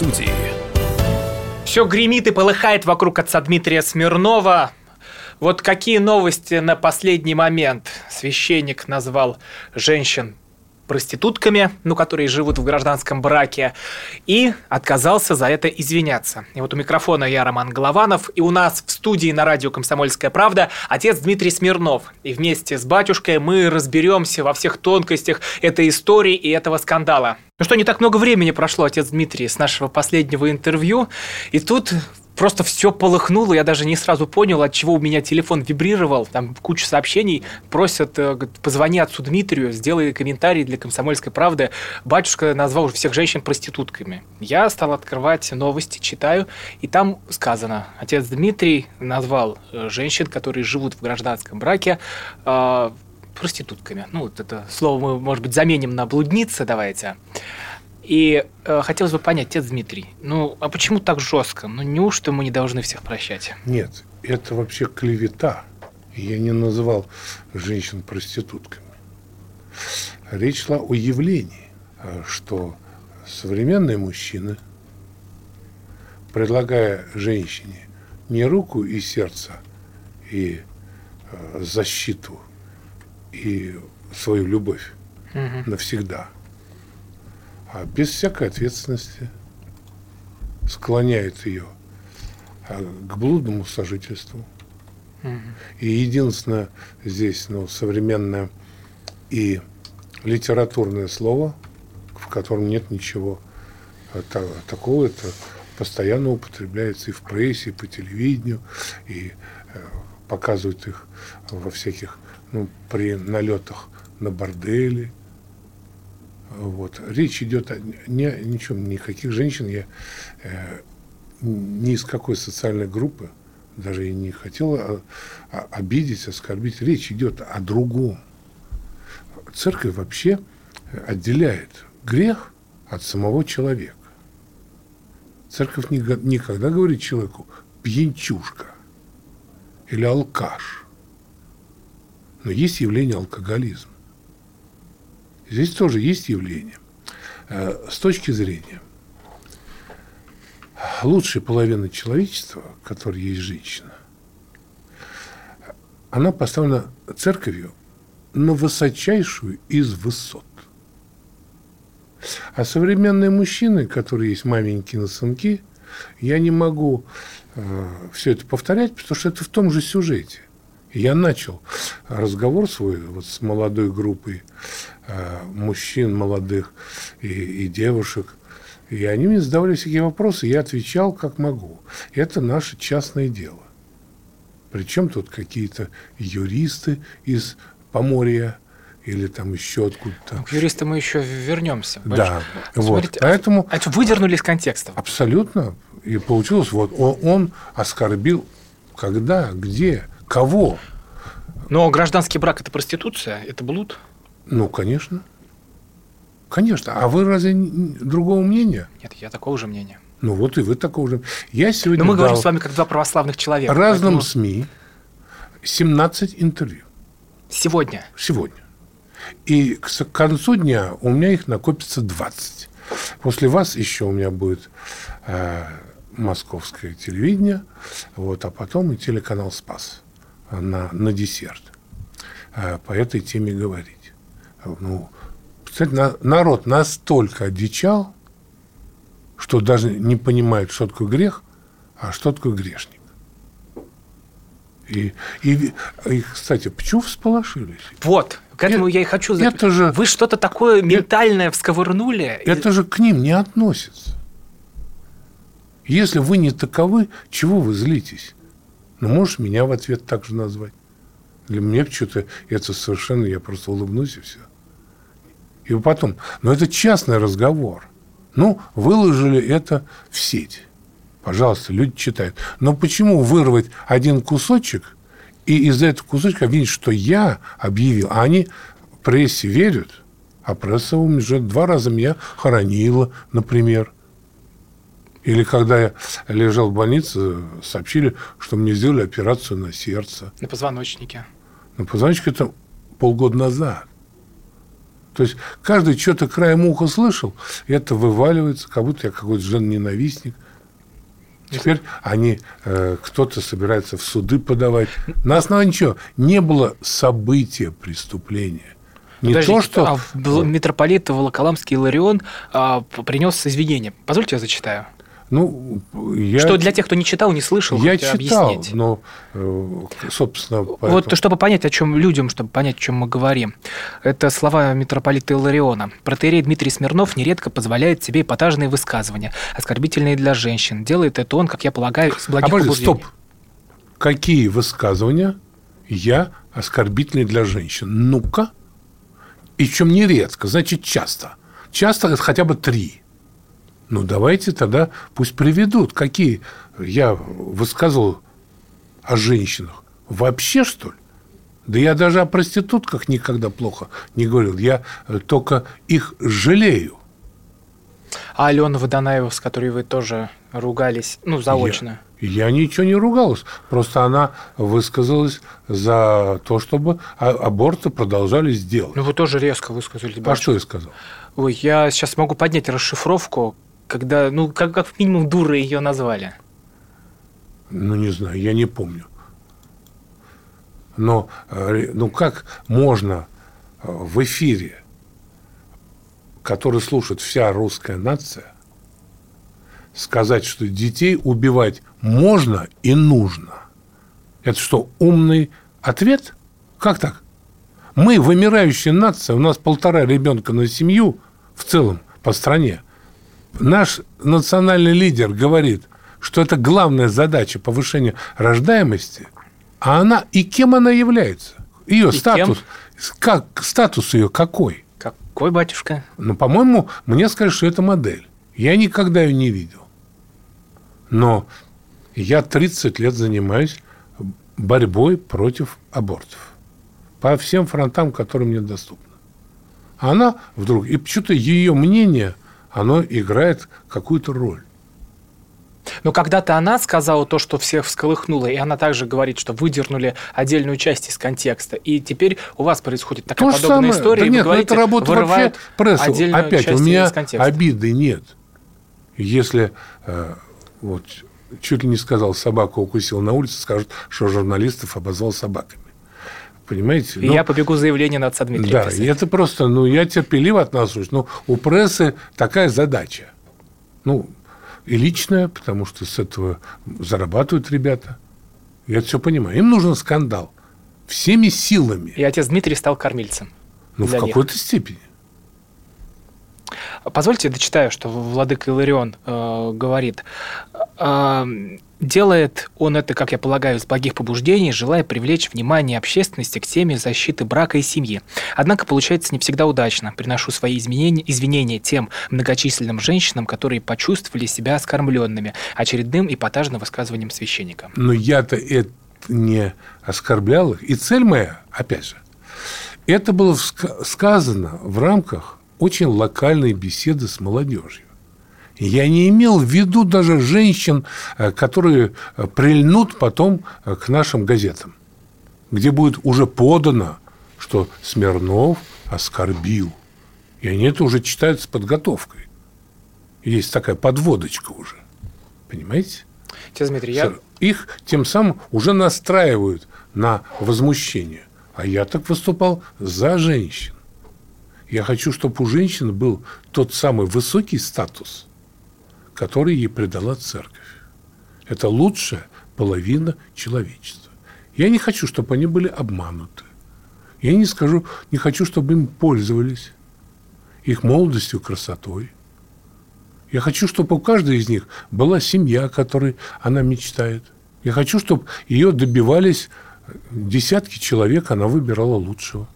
студии. Все гремит и полыхает вокруг отца Дмитрия Смирнова. Вот какие новости на последний момент священник назвал женщин проститутками, ну, которые живут в гражданском браке, и отказался за это извиняться. И вот у микрофона я, Роман Голованов, и у нас в студии на радио «Комсомольская правда» отец Дмитрий Смирнов. И вместе с батюшкой мы разберемся во всех тонкостях этой истории и этого скандала. Ну что, не так много времени прошло, отец Дмитрий, с нашего последнего интервью, и тут просто все полыхнуло, я даже не сразу понял, от чего у меня телефон вибрировал, там куча сообщений, просят, э, позвони отцу Дмитрию, сделай комментарий для «Комсомольской правды». Батюшка назвал уже всех женщин проститутками. Я стал открывать новости, читаю, и там сказано, отец Дмитрий назвал э, женщин, которые живут в гражданском браке, э, проститутками. Ну, вот это слово мы, может быть, заменим на блудница, давайте. И э, хотелось бы понять, отец Дмитрий, ну а почему так жестко? Ну неужто мы не должны всех прощать? Нет, это вообще клевета. Я не называл женщин проститутками. Речь шла о явлении, э, что современные мужчины, предлагая женщине не руку и сердце, и э, защиту, и свою любовь угу. навсегда – а без всякой ответственности склоняет ее а, к блудному сожительству. И единственное здесь ну, современное и литературное слово, в котором нет ничего а, такого, это постоянно употребляется и в прессе, и по телевидению, и э, показывают их во всяких, ну, при налетах на бордели, вот. Речь идет о ни, ничем, никаких женщин. Я э, ни из какой социальной группы даже и не хотел а, а, обидеть, оскорбить. Речь идет о другом. Церковь вообще отделяет грех от самого человека. Церковь никогда говорит человеку пьянчушка или алкаш. Но есть явление алкоголизма. Здесь тоже есть явление. Э, с точки зрения лучшей половины человечества, которая есть женщина, она поставлена церковью на высочайшую из высот. А современные мужчины, которые есть маменькины сынки, я не могу э, все это повторять, потому что это в том же сюжете. Я начал разговор свой вот с молодой группой мужчин молодых и, и девушек, и они мне задавали всякие вопросы, я отвечал как могу. Это наше частное дело. Причем тут какие-то юристы из Поморья или там еще откуда-то. Ну, к юристам мы еще вернемся. Да, вот. Поэтому... А выдернули из контекста. Абсолютно. И получилось, вот он, он оскорбил когда, где, Кого? Но гражданский брак – это проституция, это блуд? Ну, конечно. Конечно. А вы разве другого мнения? Нет, я такого же мнения. Ну вот и вы такого же. Я сегодня Но мы говорим с вами как два православных человека. Разным поэтому... СМИ 17 интервью. Сегодня? Сегодня. И к концу дня у меня их накопится 20. После вас еще у меня будет э, московское телевидение, вот, а потом и телеканал «Спас» на, на десерт э, по этой теме говорить. Ну, народ настолько одичал, что даже не понимает, что такое грех, а что такое грешник. И, и, и кстати, почему всполошились? Вот, к этому это, я и хочу... Это же, Вы что-то такое ментальное это, всковырнули. Это же к ним не относится. Если вы не таковы, чего вы злитесь? Ну, можешь меня в ответ так же назвать. Для меня что-то это совершенно, я просто улыбнусь и все. И потом, но это частный разговор. Ну, выложили это в сеть. Пожалуйста, люди читают. Но почему вырвать один кусочек и из этого кусочка видеть, что я объявил, а они прессе верят, а пресса уже два раза меня хоронила, например. Или когда я лежал в больнице, сообщили, что мне сделали операцию на сердце. На позвоночнике. На позвоночнике это полгода назад. То есть каждый что-то краем уха слышал, и это вываливается, как будто я какой-то жен-ненавистник. Теперь они, э, кто-то собирается в суды подавать. На основании чего? Не было события преступления. Не Подождите, то, что... А митрополит Волоколамский Иларион а, принес извинения. Позвольте я зачитаю. Ну, я... Что для тех, кто не читал, не слышал, я читал, объяснить. но, э, собственно... Поэтому... Вот чтобы понять, о чем людям, чтобы понять, о чем мы говорим. Это слова митрополита Илариона. Протеерей Дмитрий Смирнов нередко позволяет себе эпатажные высказывания, оскорбительные для женщин. Делает это он, как я полагаю, с благих а, подожди, стоп. Какие высказывания я оскорбительные для женщин? Ну-ка. И чем нередко, значит, часто. Часто это хотя бы три. Ну, давайте тогда пусть приведут. Какие я высказывал о женщинах? Вообще, что ли? Да я даже о проститутках никогда плохо не говорил. Я э, только их жалею. А Алена Водонаева, с которой вы тоже ругались, ну, заочно? Я, я ничего не ругалась. Просто она высказалась за то, чтобы аборты продолжались делать. Ну, вы тоже резко высказались. А что я сказал? Ой, я сейчас могу поднять расшифровку когда, ну, как, как минимум дуры ее назвали? Ну, не знаю, я не помню. Но, э, ну, как можно э, в эфире, который слушает вся русская нация, сказать, что детей убивать можно и нужно? Это что, умный ответ? Как так? Мы вымирающая нация, у нас полтора ребенка на семью в целом по стране – наш национальный лидер говорит, что это главная задача повышения рождаемости, а она и кем она является? Ее и статус, кем? как статус ее какой? Какой батюшка? Ну, по-моему, мне сказали, что это модель. Я никогда ее не видел. Но я 30 лет занимаюсь борьбой против абортов по всем фронтам, которые мне доступны. А она вдруг, и почему-то ее мнение оно играет какую-то роль. Но когда-то она сказала то, что всех всколыхнуло, и она также говорит, что выдернули отдельную часть из контекста. И теперь у вас происходит такая то подобная самое. история, да и нет, вы ну говорите, это работа вообще прессу. Опять, у меня обиды нет. Если э, вот чуть ли не сказал, собаку укусил на улице, скажут, что журналистов обозвал собаками. Понимаете? И ну, я побегу заявление на отца Дмитрия. Да, писать. и это просто, ну, я терпеливо отношусь, но у прессы такая задача. Ну, и личная, потому что с этого зарабатывают ребята. Я это все понимаю. Им нужен скандал. Всеми силами. И отец Дмитрий стал кормильцем. Ну, в какой-то степени. Позвольте, дочитаю, что владыка Иларион э, говорит. Э, делает он это, как я полагаю, из благих побуждений, желая привлечь внимание общественности к теме защиты брака и семьи. Однако получается не всегда удачно. Приношу свои изменения, извинения тем многочисленным женщинам, которые почувствовали себя оскорбленными очередным эпатажным высказыванием священника. Но я-то это не оскорблял их. И цель моя, опять же, это было сказано в рамках очень локальные беседы с молодежью. Я не имел в виду даже женщин, э, которые э, прильнут потом э, к нашим газетам, где будет уже подано, что Смирнов оскорбил. И они это уже читают с подготовкой. Есть такая подводочка уже. Понимаете? Отец Дмитрий, я... Их тем самым уже настраивают на возмущение. А я так выступал за женщин. Я хочу, чтобы у женщины был тот самый высокий статус, который ей придала церковь. Это лучшая половина человечества. Я не хочу, чтобы они были обмануты. Я не скажу, не хочу, чтобы им пользовались их молодостью, красотой. Я хочу, чтобы у каждой из них была семья, которой она мечтает. Я хочу, чтобы ее добивались десятки человек, она выбирала лучшего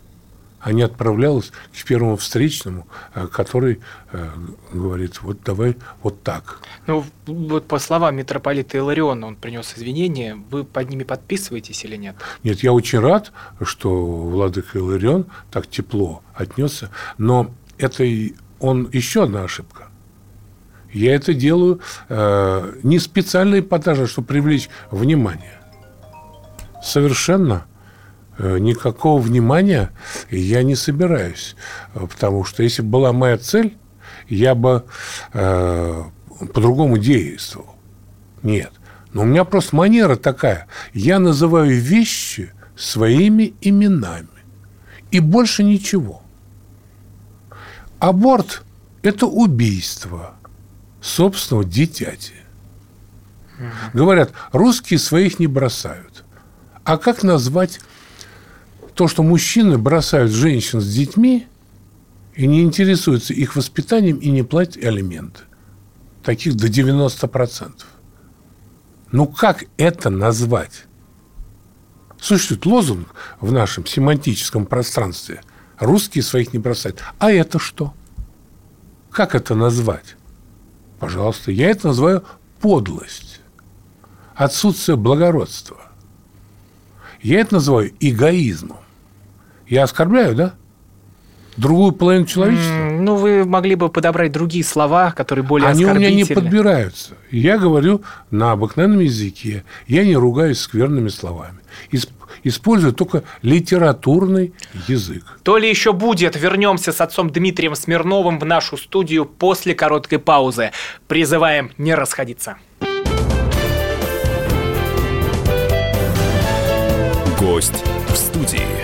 а не отправлялась к первому встречному, э, который э, говорит, вот давай вот так. Ну, вот по словам митрополита Илариона, он принес извинения, вы под ними подписываетесь или нет? Нет, я очень рад, что владыка Иларион так тепло отнесся, но это он еще одна ошибка. Я это делаю э, не специально эпатажно, чтобы привлечь внимание. Совершенно никакого внимания я не собираюсь. Потому что если бы была моя цель, я бы э, по-другому действовал. Нет. Но у меня просто манера такая. Я называю вещи своими именами. И больше ничего. Аборт – это убийство собственного дитяти. Говорят, русские своих не бросают. А как назвать то, что мужчины бросают женщин с детьми и не интересуются их воспитанием и не платят алименты? Таких до 90%. Ну как это назвать? Существует лозунг в нашем семантическом пространстве. Русские своих не бросают. А это что? Как это назвать? Пожалуйста, я это называю подлость отсутствие благородства. Я это называю эгоизмом. Я оскорбляю, да? Другую половину человечества? Mm, ну, вы могли бы подобрать другие слова, которые более Они у меня не подбираются. Я говорю на обыкновенном языке. Я не ругаюсь скверными словами. Использую только литературный язык. То ли еще будет. Вернемся с отцом Дмитрием Смирновым в нашу студию после короткой паузы. Призываем не расходиться. Гость в студии.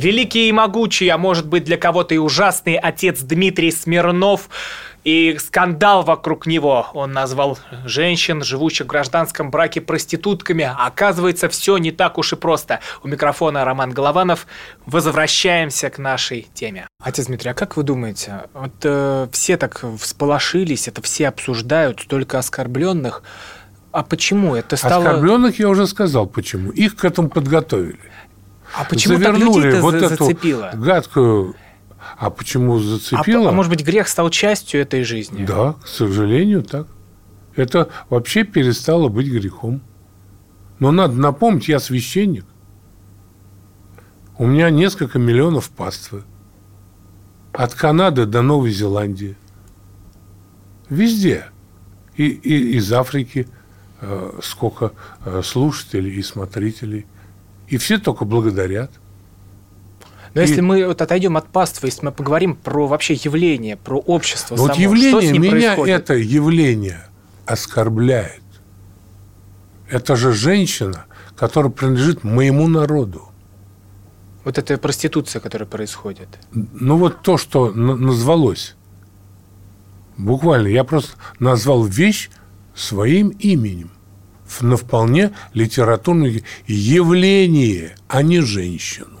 Великий и могучий, а может быть для кого-то и ужасный отец Дмитрий Смирнов и скандал вокруг него. Он назвал женщин, живущих в гражданском браке, проститутками. А оказывается, все не так уж и просто. У микрофона Роман Голованов. Возвращаемся к нашей теме. Отец Дмитрий, а как вы думаете, вот э, все так всполошились, это все обсуждают, столько оскорбленных. А почему это стало... Оскорбленных я уже сказал, почему. Их к этому подготовили. А почему завернули так вот за- эту зацепило? гадкую... А почему зацепило? А, а может быть, грех стал частью этой жизни? Да, к сожалению, так. Это вообще перестало быть грехом. Но надо напомнить, я священник. У меня несколько миллионов паствы. От Канады до Новой Зеландии. Везде. И, и из Африки э, сколько э, слушателей и смотрителей – и все только благодарят. Но и... если мы вот отойдем от паства, если мы поговорим про вообще явление, про общество вот само, явление, что меня происходит? это явление оскорбляет. Это же женщина, которая принадлежит моему народу. Вот это проституция, которая происходит. Ну вот то, что назвалось. Буквально. Я просто назвал вещь своим именем на вполне литературное явление, а не женщину.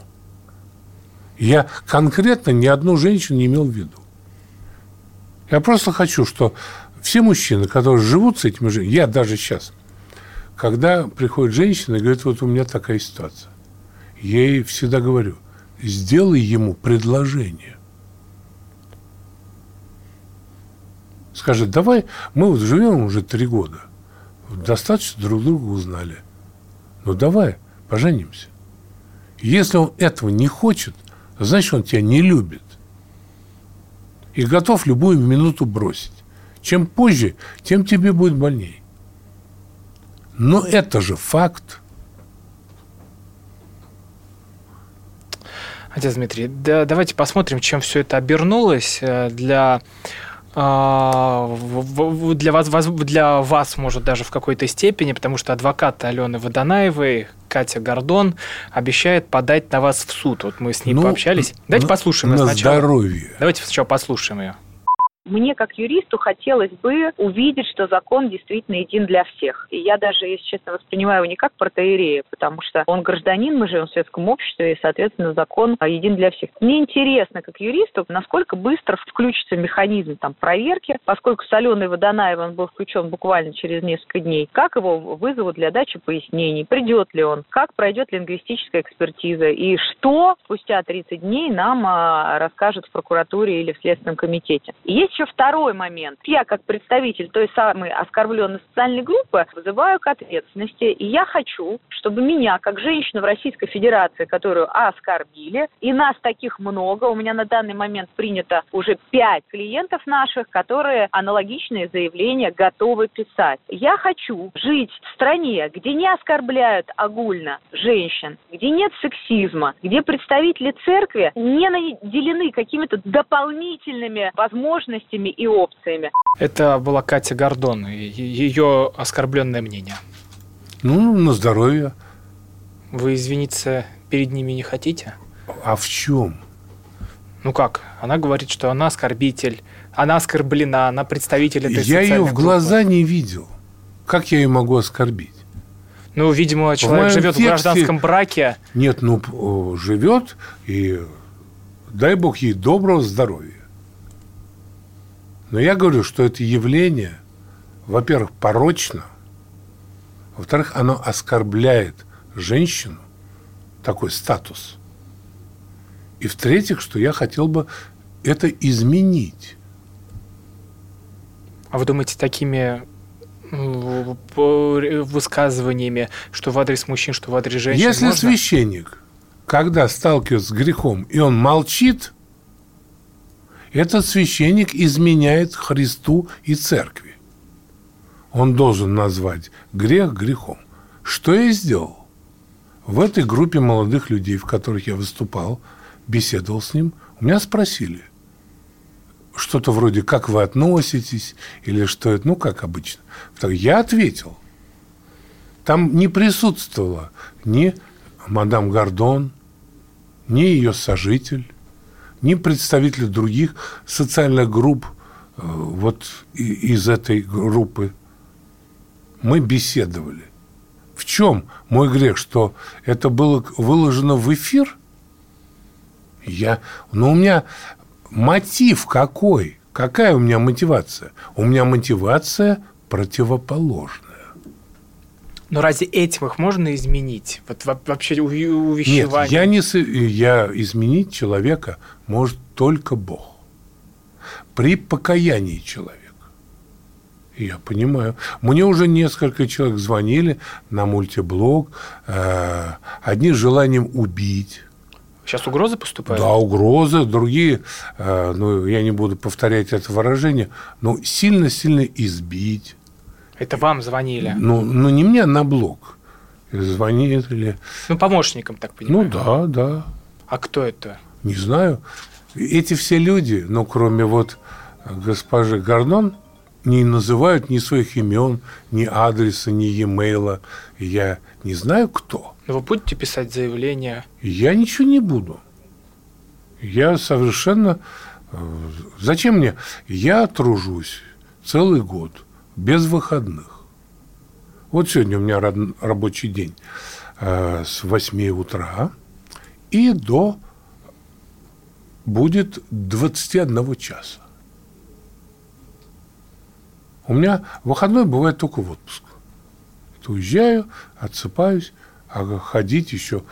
Я конкретно ни одну женщину не имел в виду. Я просто хочу, что все мужчины, которые живут с этими женщинами, я даже сейчас, когда приходит женщина и говорит, вот у меня такая ситуация, я ей всегда говорю, сделай ему предложение. Скажет, давай, мы вот живем уже три года достаточно друг друга узнали. Ну давай, поженимся. Если он этого не хочет, значит, он тебя не любит. И готов любую минуту бросить. Чем позже, тем тебе будет больнее. Но это же факт. Отец Дмитрий, да, давайте посмотрим, чем все это обернулось э, для для вас, для вас, может, даже в какой-то степени, потому что адвокат Алены Водонаевой, Катя Гордон, обещает подать на вас в суд. Вот мы с ней ну, пообщались. Давайте на, послушаем на сначала. здоровье. Давайте сначала послушаем ее. Мне, как юристу, хотелось бы увидеть, что закон действительно един для всех. И я даже, если честно, воспринимаю его не как протеерея, потому что он гражданин, мы живем в светском обществе, и, соответственно, закон един для всех. Мне интересно, как юристу, насколько быстро включится механизм там, проверки, поскольку соленый Водонаев, он был включен буквально через несколько дней. Как его вызовут для дачи пояснений? Придет ли он? Как пройдет лингвистическая экспертиза? И что спустя 30 дней нам а, расскажут в прокуратуре или в Следственном комитете? И есть еще второй момент. Я, как представитель той самой оскорбленной социальной группы, вызываю к ответственности. И я хочу, чтобы меня, как женщину в Российской Федерации, которую оскорбили, и нас таких много, у меня на данный момент принято уже пять клиентов наших, которые аналогичные заявления готовы писать. Я хочу жить в стране, где не оскорбляют огульно женщин, где нет сексизма, где представители церкви не наделены какими-то дополнительными возможностями и опциями. Это была Катя Гордон, ее оскорбленное мнение. Ну, на здоровье. Вы извиниться перед ними не хотите? А в чем? Ну как? Она говорит, что она оскорбитель, она оскорблена, она представитель этой Я ее в группы. глаза не видел. Как я ее могу оскорбить? Ну, видимо, человек моем живет в тексте- гражданском браке. Нет, ну, живет, и дай бог ей доброго здоровья. Но я говорю, что это явление, во-первых, порочно, во-вторых, оно оскорбляет женщину, такой статус. И в-третьих, что я хотел бы это изменить. А вы думаете, такими высказываниями, что в адрес мужчин, что в адрес женщин Если можно? священник, когда сталкивается с грехом, и он молчит, этот священник изменяет Христу и церкви. Он должен назвать грех грехом. Что я сделал? В этой группе молодых людей, в которых я выступал, беседовал с ним, у меня спросили, что-то вроде «как вы относитесь?» или что это, ну, как обычно. Я ответил. Там не присутствовала ни мадам Гордон, ни ее сожитель, ни представители других социальных групп э, вот из этой группы. Мы беседовали. В чем мой грех? Что это было выложено в эфир? Я, но у меня мотив какой? Какая у меня мотивация? У меня мотивация противоположная. Но разве этим их можно изменить? Вот во- вообще у- Нет, увещевание. я не я изменить человека может только Бог. При покаянии человека. Я понимаю. Мне уже несколько человек звонили на мультиблог, э, одни с желанием убить. Сейчас угрозы поступают? Да, угрозы, другие, э, ну, я не буду повторять это выражение, но сильно-сильно избить. Это вам звонили? Ну, ну не мне, а на блог. Звонит или... Ну, помощникам, так Ну понимаю. да, да. А кто это? Не знаю. Эти все люди, ну, кроме вот госпожи Гордон, не называют ни своих имен, ни адреса, ни e-mail. Я не знаю, кто. Ну, вы будете писать заявление? Я ничего не буду. Я совершенно... э, Зачем мне? Я тружусь целый год, без выходных. Вот сегодня у меня рабочий день э, с 8 утра и до будет 21 часа. У меня выходной бывает только в отпуск. Это уезжаю, отсыпаюсь, а ходить еще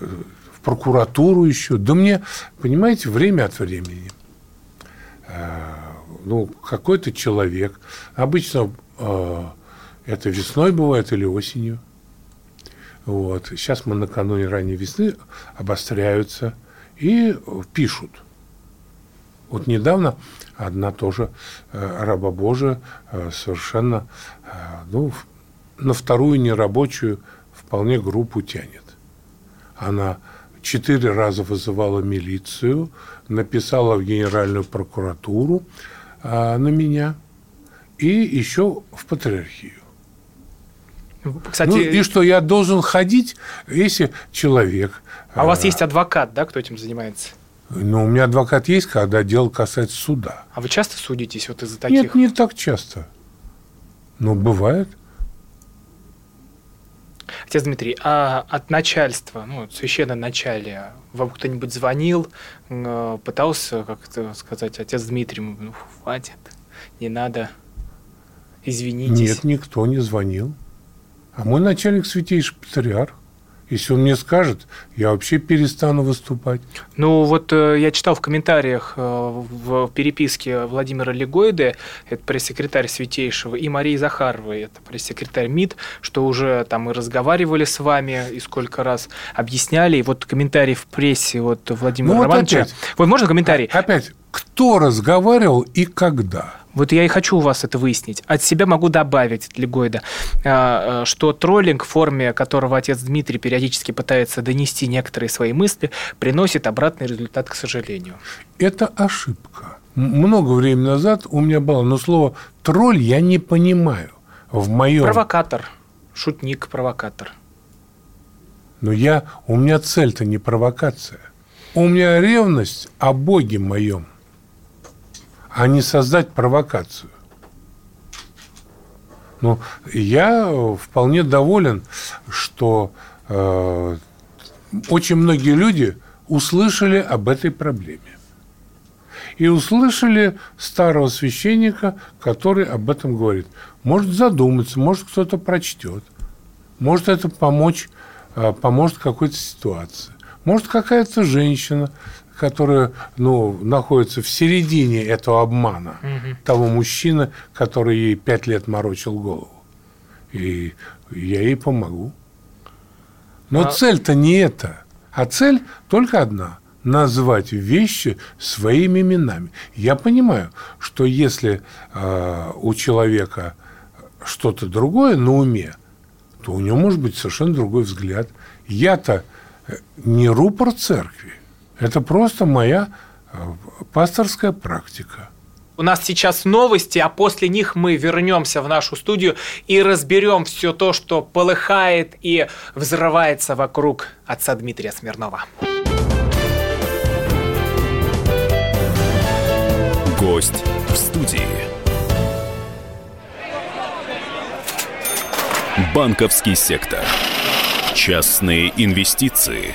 э, в прокуратуру еще. Да мне, понимаете, время от времени. Э, Ну, какой-то человек. Обычно э, это весной бывает или осенью. Вот. Сейчас мы накануне ранней весны обостряются и пишут. Вот недавно одна тоже э, раба Божия э, совершенно э, ну, на вторую нерабочую вполне группу тянет. Она четыре раза вызывала милицию, написала в Генеральную прокуратуру на меня и еще в патриархию. Кстати, Ну и что, я должен ходить, если человек... а у вас э, есть адвокат, да, кто этим занимается? Ну, у меня адвокат есть, когда дело касается суда. А вы часто судитесь вот из-за таких? Нет, не так часто. Но бывает. Отец Дмитрий, а от начальства, ну, священное начале, вам кто-нибудь звонил, э, пытался как-то сказать, отец Дмитрий, ну, хватит, не надо, извинитесь? Нет, никто не звонил. А мой начальник святейший патриарх. Если он мне скажет, я вообще перестану выступать. Ну, вот э, я читал в комментариях э, в переписке Владимира Легоиды, это пресс-секретарь Святейшего, и Марии Захаровой, это пресс-секретарь МИД, что уже там и разговаривали с вами, и сколько раз объясняли. И вот комментарий в прессе вот Владимира Ну, вот Романовича. опять. Вот можно комментарий? Опять, кто разговаривал и когда? Вот я и хочу у вас это выяснить. От себя могу добавить для Гойда, а, а, что троллинг, в форме которого отец Дмитрий периодически пытается донести некоторые свои мысли, приносит обратный результат, к сожалению. Это ошибка. Много времени назад у меня было, но слово тролль я не понимаю. В моем... Провокатор, шутник, провокатор. Но я, у меня цель-то не провокация. У меня ревность о Боге моем, а не создать провокацию. Ну, я вполне доволен, что э, очень многие люди услышали об этой проблеме. И услышали старого священника, который об этом говорит. Может задуматься, может кто-то прочтет. Может это помочь, э, поможет какой-то ситуации. Может какая-то женщина, которая ну, находится в середине этого обмана, того мужчины, который ей пять лет морочил голову. И я ей помогу. Но А- цель-то не это. А цель только одна – назвать вещи своими именами. Я понимаю, что если э, у человека что-то другое на уме, то у него может быть совершенно другой взгляд. Я-то э, не рупор церкви. Это просто моя э, пасторская практика. У нас сейчас новости, а после них мы вернемся в нашу студию и разберем все то, что полыхает и взрывается вокруг отца Дмитрия Смирнова. Гость в студии. Банковский сектор. Частные инвестиции.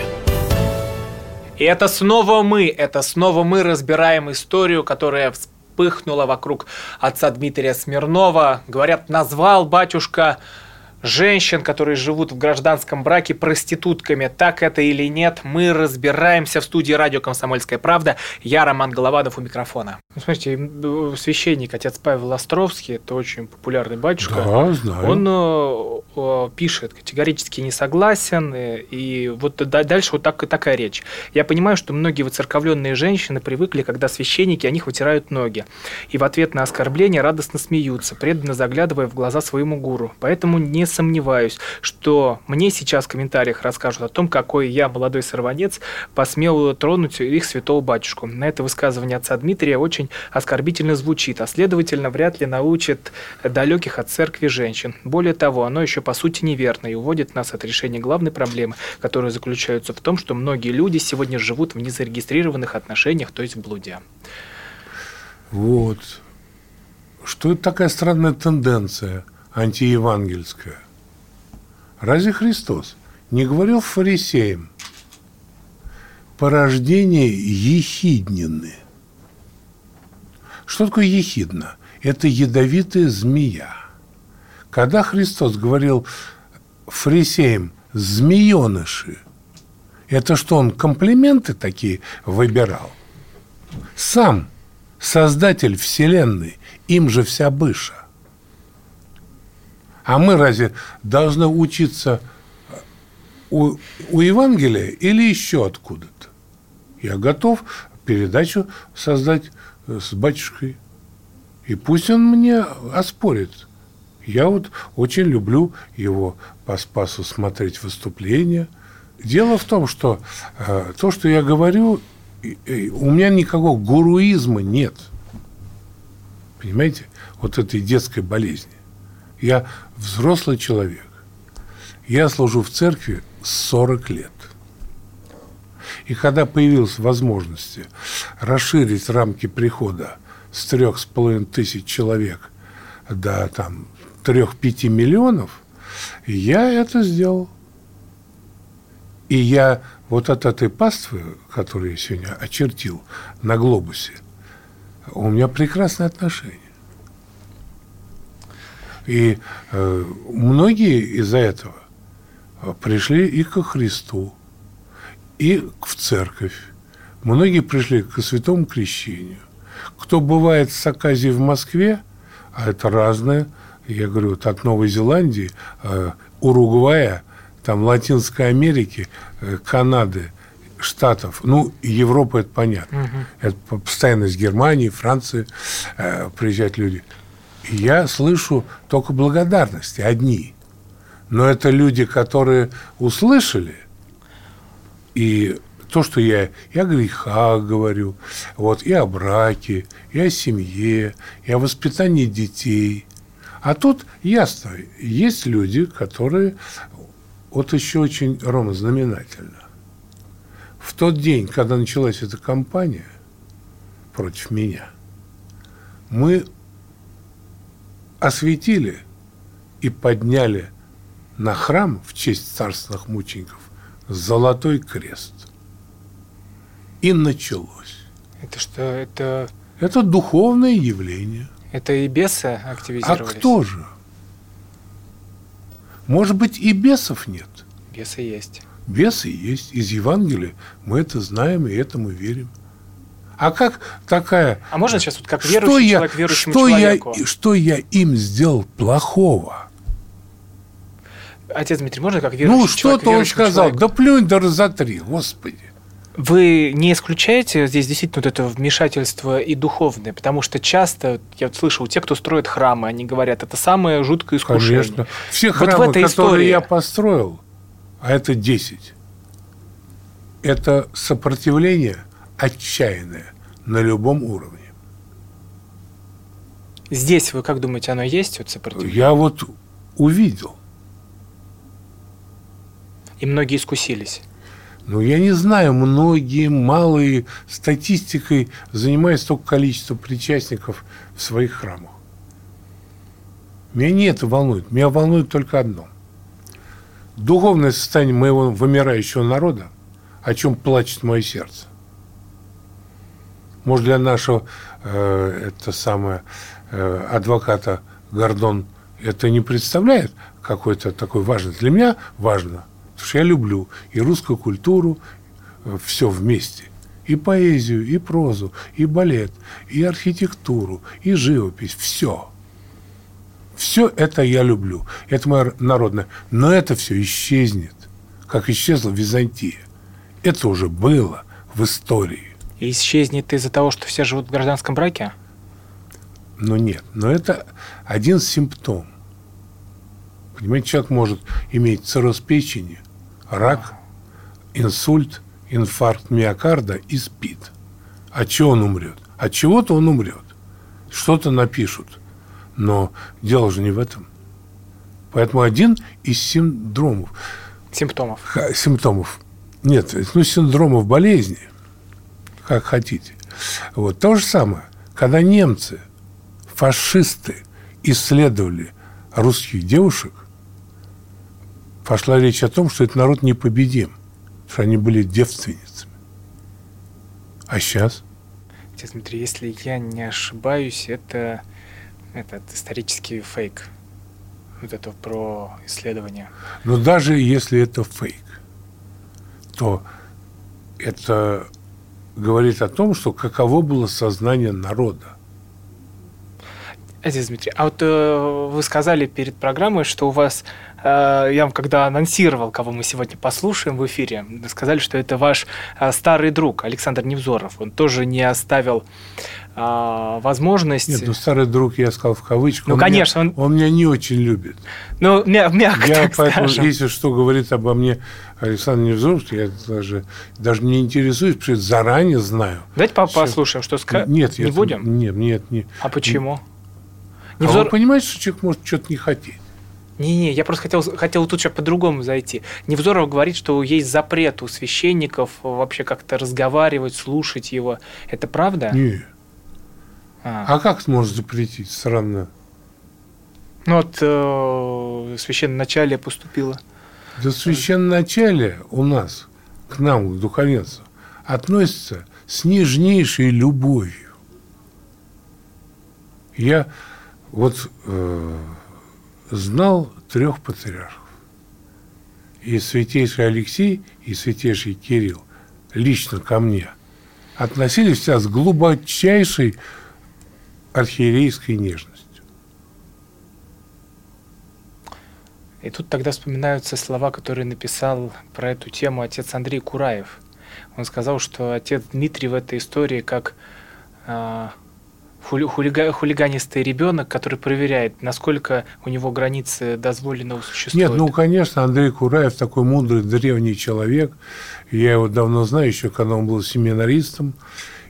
И это снова мы, это снова мы разбираем историю, которая вспыхнула вокруг отца Дмитрия Смирнова. Говорят, назвал батюшка женщин, которые живут в гражданском браке, проститутками. Так это или нет, мы разбираемся в студии радио «Комсомольская правда». Я Роман Голованов у микрофона. Ну, смотрите, м, священник, отец Павел Островский, это очень популярный батюшка. Да, знаю. Он э, э, пишет, категорически не согласен, э, и вот да- дальше вот так, такая речь. Я понимаю, что многие выцерковленные женщины привыкли, когда священники о них вытирают ноги, и в ответ на оскорбление радостно смеются, преданно заглядывая в глаза своему гуру. Поэтому не сомневаюсь, что мне сейчас в комментариях расскажут о том, какой я, молодой сорванец, посмел тронуть их святого батюшку. На это высказывание отца Дмитрия очень оскорбительно звучит, а следовательно, вряд ли научит далеких от церкви женщин. Более того, оно еще по сути неверно и уводит нас от решения главной проблемы, которая заключается в том, что многие люди сегодня живут в незарегистрированных отношениях, то есть в блуде. Вот. Что это такая странная тенденция антиевангельская? Разве Христос не говорил фарисеям порождение ехиднины? Что такое ехидна? Это ядовитая змея. Когда Христос говорил фарисеям «змееныши», это что, он комплименты такие выбирал? Сам Создатель Вселенной, им же вся быша. А мы разве должны учиться у, у Евангелия или еще откуда-то? Я готов передачу создать э, с батюшкой. И пусть он мне оспорит. Я вот очень люблю его по Спасу смотреть выступления. Дело в том, что э, то, что я говорю, э, э, у меня никакого гуруизма нет. Понимаете? Вот этой детской болезни. Я взрослый человек. Я служу в церкви 40 лет. И когда появилась возможность расширить рамки прихода с трех с половиной тысяч человек до там трех-пяти миллионов, я это сделал. И я вот от этой паствы, которую я сегодня очертил на глобусе, у меня прекрасное отношение. И э, многие из-за этого пришли и ко Христу, и в церковь. Многие пришли к святому крещению. Кто бывает в Саказе в Москве, а это разное, я говорю, вот от Новой Зеландии, э, Уругвая, там Латинской Америки, э, Канады, Штатов, ну, Европа, это понятно. Угу. Это постоянно из Германии, Франции э, приезжают люди. Я слышу только благодарности, одни. Но это люди, которые услышали, и то, что я и о грехах говорю, вот, и о браке, и о семье, и о воспитании детей. А тут ясно, есть люди, которые, вот еще очень, Рома, знаменательно. В тот день, когда началась эта кампания против меня, мы осветили и подняли на храм в честь царственных мучеников золотой крест. И началось. Это что, это... Это духовное явление. Это и бесы активизировались? А кто же? Может быть, и бесов нет? Бесы есть. Бесы есть. Из Евангелия мы это знаем и этому верим. А как такая... А можно сейчас вот как верующий что человек верующему что человеку? Я, что я им сделал плохого? Отец Дмитрий, можно как верующий Ну, что-то он сказал. Человеку? Да плюнь да разотри, Господи. Вы не исключаете здесь действительно вот это вмешательство и духовное? Потому что часто, я вот слышал, те, кто строит храмы, они говорят, это самое жуткое искушение. Конечно. Все храмы, вот которые истории... я построил, а это 10, это сопротивление отчаянное на любом уровне. Здесь вы как думаете, оно есть, вот сопротивление? Я вот увидел. И многие искусились. Ну, я не знаю, многие малые статистикой занимаются только количество причастников в своих храмах. Меня не это волнует. Меня волнует только одно. Духовное состояние моего вымирающего народа, о чем плачет мое сердце. Может, для нашего э, это самое, э, адвоката Гордон это не представляет какой-то такой важности. Для меня важно Потому что я люблю и русскую культуру, э, все вместе. И поэзию, и прозу, и балет, и архитектуру, и живопись. Все. Все это я люблю. Это мое народное. Но это все исчезнет, как исчезла Византия. Это уже было в истории. Исчезнет из-за того, что все живут в гражданском браке? Ну нет, но это один симптом. Понимаете, человек может иметь цирроз печени – рак, инсульт, инфаркт миокарда и спит. От чего он умрет? От чего-то он умрет. Что-то напишут. Но дело же не в этом. Поэтому один из синдромов. Симптомов. Симптомов. Нет, ну, синдромов болезни, как хотите. Вот то же самое, когда немцы, фашисты исследовали русских девушек, пошла речь о том, что этот народ непобедим, что они были девственницами. А сейчас? Дмитрий, если я не ошибаюсь, это этот исторический фейк. Вот это про исследование. Но даже если это фейк, то это говорит о том, что каково было сознание народа. Отец Дмитрий, а вот э, вы сказали перед программой, что у вас, э, я вам когда анонсировал, кого мы сегодня послушаем в эфире, сказали, что это ваш э, старый друг Александр Невзоров. Он тоже не оставил э, возможность... Нет, ну старый друг, я сказал в кавычках. Ну, он конечно. Меня, он... он меня не очень любит. Ну, мя- мягко я так поэтому, скажем. если что говорит обо мне Александр Невзоров, я даже, даже не интересуюсь, потому что заранее знаю. Давайте по- послушаем, что сказать. Нет, не это- будем? Нет, нет, нет. А почему? А Невзор- вы понимаете, что человек может что-то не хотеть? Не-не, я просто хотел, хотел тут сейчас по-другому зайти. Невзоров говорит, что есть запрет у священников вообще как-то разговаривать, слушать его. Это правда? Не. А. А как можно запретить? Странно. Ну вот э, священноначалие поступило. До священноначалия у нас, к нам, к духовенству, относится с нежнейшей любовью. Я вот э, знал трех патриархов. И святейший Алексей, и святейший Кирилл лично ко мне относились всегда с глубочайшей архиерейской нежностью. И тут тогда вспоминаются слова, которые написал про эту тему отец Андрей Кураев. Он сказал, что отец Дмитрий в этой истории как а, хули- хулига- хулиганистый ребенок, который проверяет, насколько у него границы дозволенного существуют. Нет, ну, конечно, Андрей Кураев такой мудрый, древний человек. Я его давно знаю, еще когда он был семинаристом.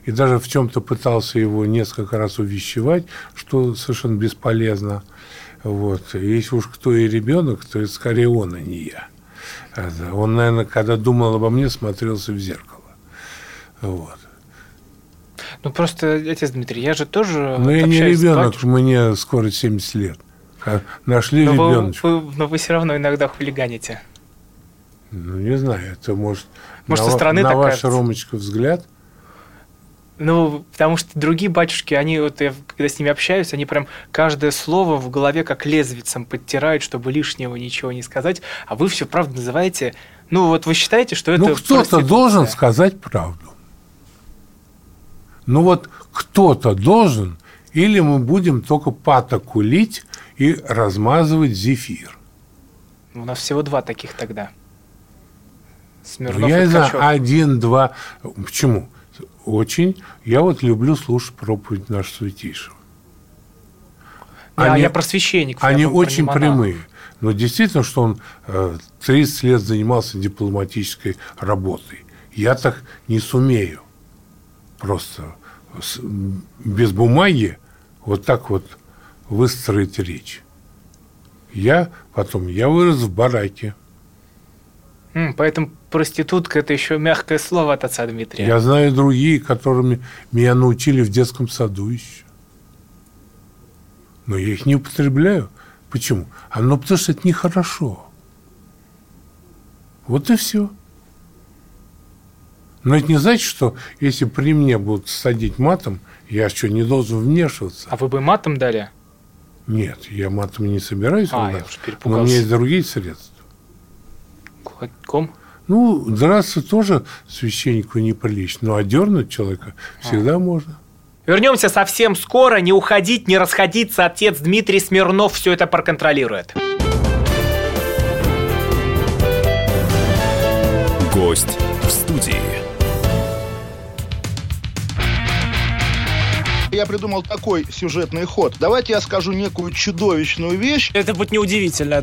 И даже в чем-то пытался его несколько раз увещевать, что совершенно бесполезно. Вот. И Если уж кто и ребенок, то это скорее он, а не я. Он, наверное, когда думал обо мне, смотрелся в зеркало. Вот. Ну просто, отец Дмитрий, я же тоже вот я не ребенок, батюшкой. мне скоро 70 лет. А Нашли но ребеночка. вы- но вы все равно иногда хулиганите. Ну, не знаю, это может, Может, на, со стороны на ваш, кажется. Ромочка, взгляд. Ну, потому что другие батюшки, они вот, я когда с ними общаюсь, они прям каждое слово в голове как лезвицем подтирают, чтобы лишнего ничего не сказать. А вы все правда называете... Ну, вот вы считаете, что это Ну, кто-то должен сказать правду. Ну вот кто-то должен, или мы будем только патоку лить и размазывать зефир. У нас всего два таких тогда. Ну, Смирнов я и знаю, один, два. Почему? Очень. Я вот люблю слушать проповедь нашего святейшего. Я, они- я про священников. Они про очень прямые. Но действительно, что он э, 30 лет занимался дипломатической работой. Я так не сумею. Просто без бумаги вот так вот выстроить речь. Я потом, я вырос в бараке. Поэтому проститутка это еще мягкое слово от отца Дмитрия. Я знаю другие, которыми меня научили в детском саду еще. Но я их не употребляю. Почему? А ну, потому что это нехорошо. Вот и все. Но это не значит, что если при мне будут садить матом, я что, не должен вмешиваться? А вы бы матом дали? Нет, я матом не собираюсь А, я ругаться, уж но у перепугался. меня есть другие средства. Кулаком? Ну, драться тоже священнику неприлично, но одернуть человека всегда можно. Вернемся совсем скоро. Не уходить, не расходиться. Отец Дмитрий Смирнов все это проконтролирует. Гость в студии. Я придумал такой сюжетный ход. Давайте я скажу некую чудовищную вещь. Это будет неудивительно.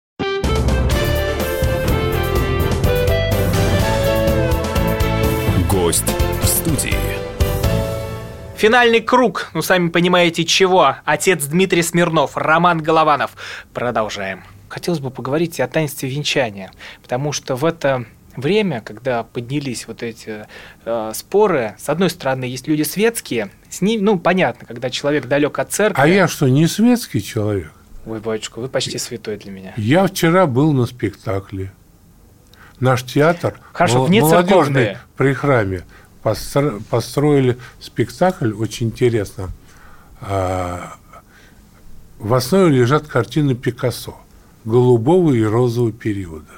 Гость в студии. Финальный круг, ну сами понимаете чего. Отец Дмитрий Смирнов, Роман Голованов. Продолжаем. Хотелось бы поговорить и о таинстве венчания, потому что в это время, когда поднялись вот эти э, споры, с одной стороны, есть люди светские, с ним, ну, понятно, когда человек далек от церкви. А я что, не светский человек? Ой, батюшка, вы почти святой для меня. Я вчера был на спектакле. Наш театр, Хорошо, вне молодежный при храме, постро- построили спектакль очень интересно. А, В основе лежат картины Пикассо голубого и розового периода.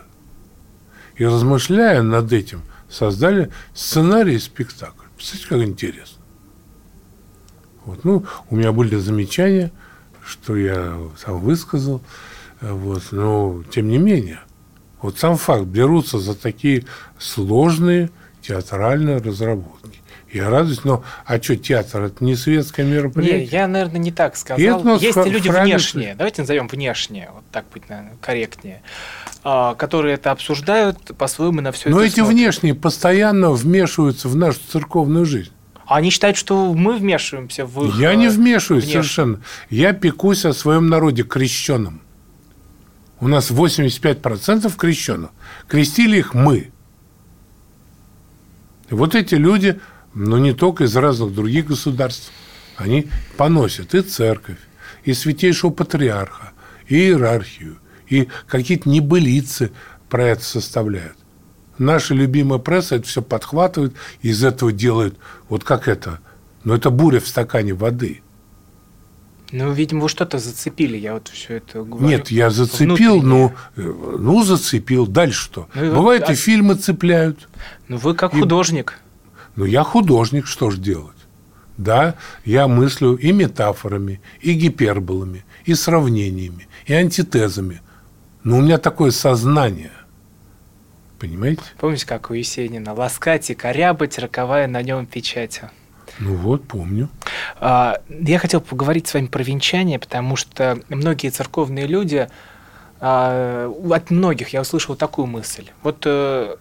И размышляя над этим, создали сценарий и спектакль. Представляете, как интересно. Вот. Ну, у меня были замечания, что я сам высказал. Вот. Но, тем не менее, вот сам факт, берутся за такие сложные театральные разработки. Я радуюсь, но а что, театр, это не светское мероприятие? я, наверное, не так сказал. Это Есть фра- люди внешние, давайте назовем внешние, вот так быть, наверное, корректнее, а, которые это обсуждают по-своему на все но это эти смотрят. внешние постоянно вмешиваются в нашу церковную жизнь. А Они считают, что мы вмешиваемся в их... Я не э, вмешиваюсь внешне. совершенно. Я пекусь о своем народе крещенном. У нас 85% крещенных. Крестили их мы. И вот эти люди, но не только из разных других государств, они поносят и церковь, и святейшего патриарха, и иерархию, и какие-то небылицы про это составляют. Наша любимая пресса это все подхватывает, и из этого делает, вот как это, ну это буря в стакане воды. Ну, видимо, вы что-то зацепили, я вот все это говорю. Нет, я зацепил, ну, э, ну зацепил, дальше что? Ну, и вот, Бывает, а- и фильмы цепляют. Ну, вы как И- художник. Ну, я художник, что ж делать? Да, я мыслю и метафорами, и гиперболами, и сравнениями, и антитезами. Но у меня такое сознание. Понимаете? Помните, как у Есенина? «Ласкать и корябать, роковая на нем печать». Ну вот, помню. А, Я хотел поговорить с вами про венчание, потому что многие церковные люди, а, от многих я услышал такую мысль. Вот э,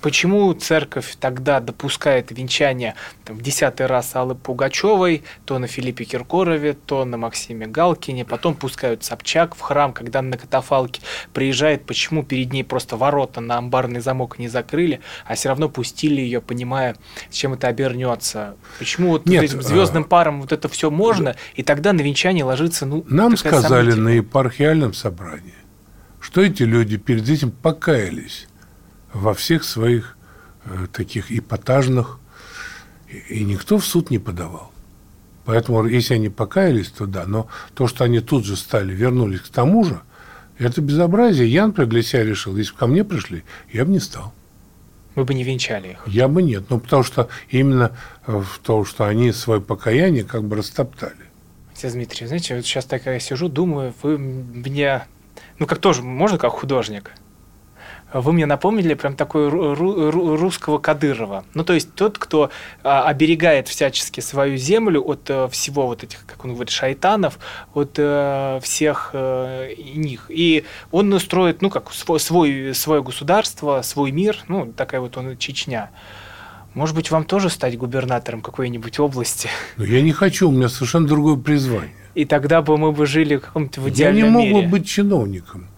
почему церковь тогда допускает венчание там, в десятый раз Аллы Пугачевой, то на Филиппе Киркорове, то на Максиме Галкине, потом пускают Собчак в храм, когда на катафалке приезжает, почему перед ней просто ворота на амбарный замок не закрыли, а все равно пустили ее, понимая, с чем это обернется. Почему вот Нет, этим звездным а- парам вот это все можно, и тогда на венчание ложится, ну, Нам сказали на епархиальном собрании, что эти люди перед этим покаялись во всех своих э, таких эпатажных, и, и никто в суд не подавал. Поэтому, если они покаялись, то да. Но то, что они тут же стали, вернулись к тому же, это безобразие. Я, например, для себя решил, если бы ко мне пришли, я бы не стал. Вы бы не венчали их. Я бы нет. Ну, потому что именно э, в том, что они свое покаяние как бы растоптали. Отец Дмитрий, знаете, вот сейчас такая сижу, думаю, вы мне, ну как тоже, можно как художник, вы мне напомнили прям такой ру- ру- ру- русского Кадырова. Ну, то есть тот, кто а, оберегает всячески свою землю от э, всего вот этих, как он говорит, шайтанов, от э, всех э, них. И он строит, ну, как свой, свой, свое государство, свой мир, ну, такая вот он Чечня. Может быть, вам тоже стать губернатором какой-нибудь области? Но я не хочу, у меня совершенно другое призвание. И тогда бы мы бы жили в каком-то в Я идеальном не могу мире. быть чиновником.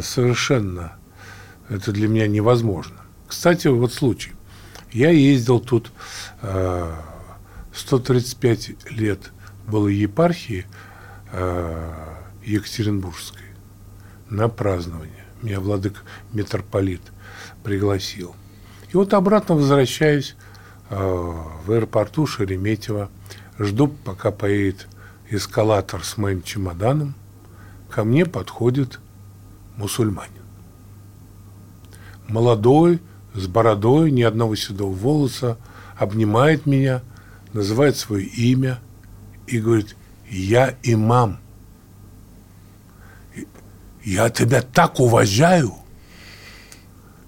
Совершенно. Это для меня невозможно. Кстати, вот случай. Я ездил тут э, 135 лет было епархии э, Екатеринбургской на празднование. Меня владык митрополит пригласил. И вот обратно возвращаюсь э, в аэропорту Шереметьево. Жду, пока поедет эскалатор с моим чемоданом. Ко мне подходит мусульманин. Молодой, с бородой, ни одного седого волоса, обнимает меня, называет свое имя и говорит, я имам. Я тебя так уважаю.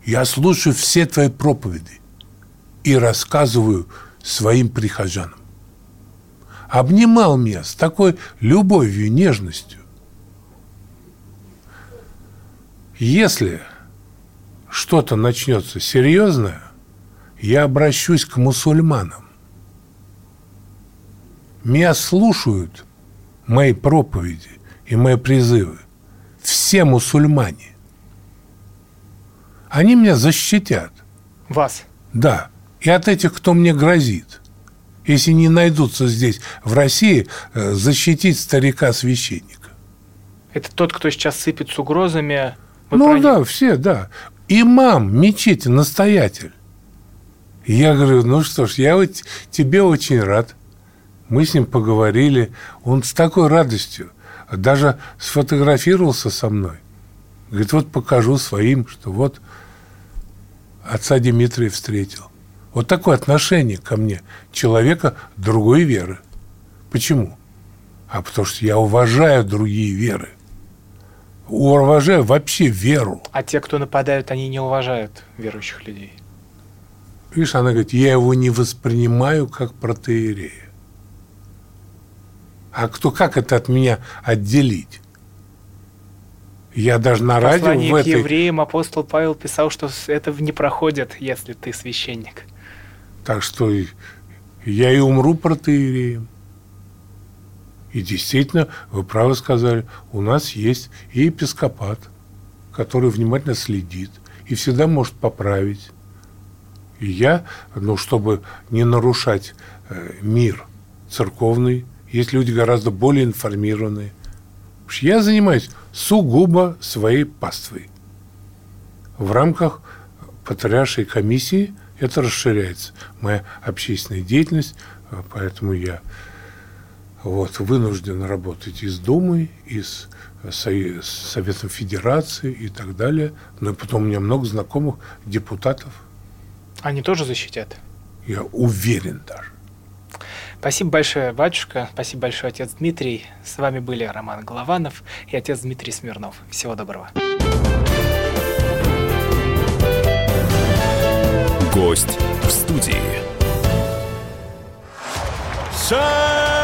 Я слушаю все твои проповеди и рассказываю своим прихожанам. Обнимал меня с такой любовью, нежностью. Если что-то начнется серьезное, я обращусь к мусульманам. Меня слушают мои проповеди и мои призывы. Все мусульмане. Они меня защитят. Вас. Да. И от этих, кто мне грозит. Если не найдутся здесь, в России, э, защитить старика-священника. Это тот, кто сейчас сыпет с угрозами. Вы ну да, них- все, да. Имам мечети, настоятель. Я говорю, ну что ж, я вот тебе очень рад. Мы с ним поговорили. Он с такой радостью даже сфотографировался со мной. Говорит, вот покажу своим, что вот отца Дмитрия встретил. Вот такое отношение ко мне человека другой веры. Почему? А потому что я уважаю другие веры. Уважаю вообще веру. А те, кто нападают, они не уважают верующих людей. Видишь, она говорит, я его не воспринимаю как протеерея. А кто, как это от меня отделить? Я даже на радио послании в к этой... евреям апостол Павел писал, что это не проходит, если ты священник. Так что я и умру протеереем. И действительно, вы правы сказали, у нас есть и епископат, который внимательно следит и всегда может поправить. И я, ну, чтобы не нарушать э, мир церковный, есть люди гораздо более информированные. Я занимаюсь сугубо своей паствой. В рамках патриаршей комиссии это расширяется. Моя общественная деятельность, э, поэтому я вот, вынужден работать и с Думой, и с, э, Сое- с Советом Федерации и так далее. Но потом у меня много знакомых депутатов. Они тоже защитят. Я уверен даже. Спасибо большое, батюшка. Спасибо большое, отец Дмитрий. С вами были Роман Голованов и отец Дмитрий Смирнов. Всего доброго. Гость в студии. Самые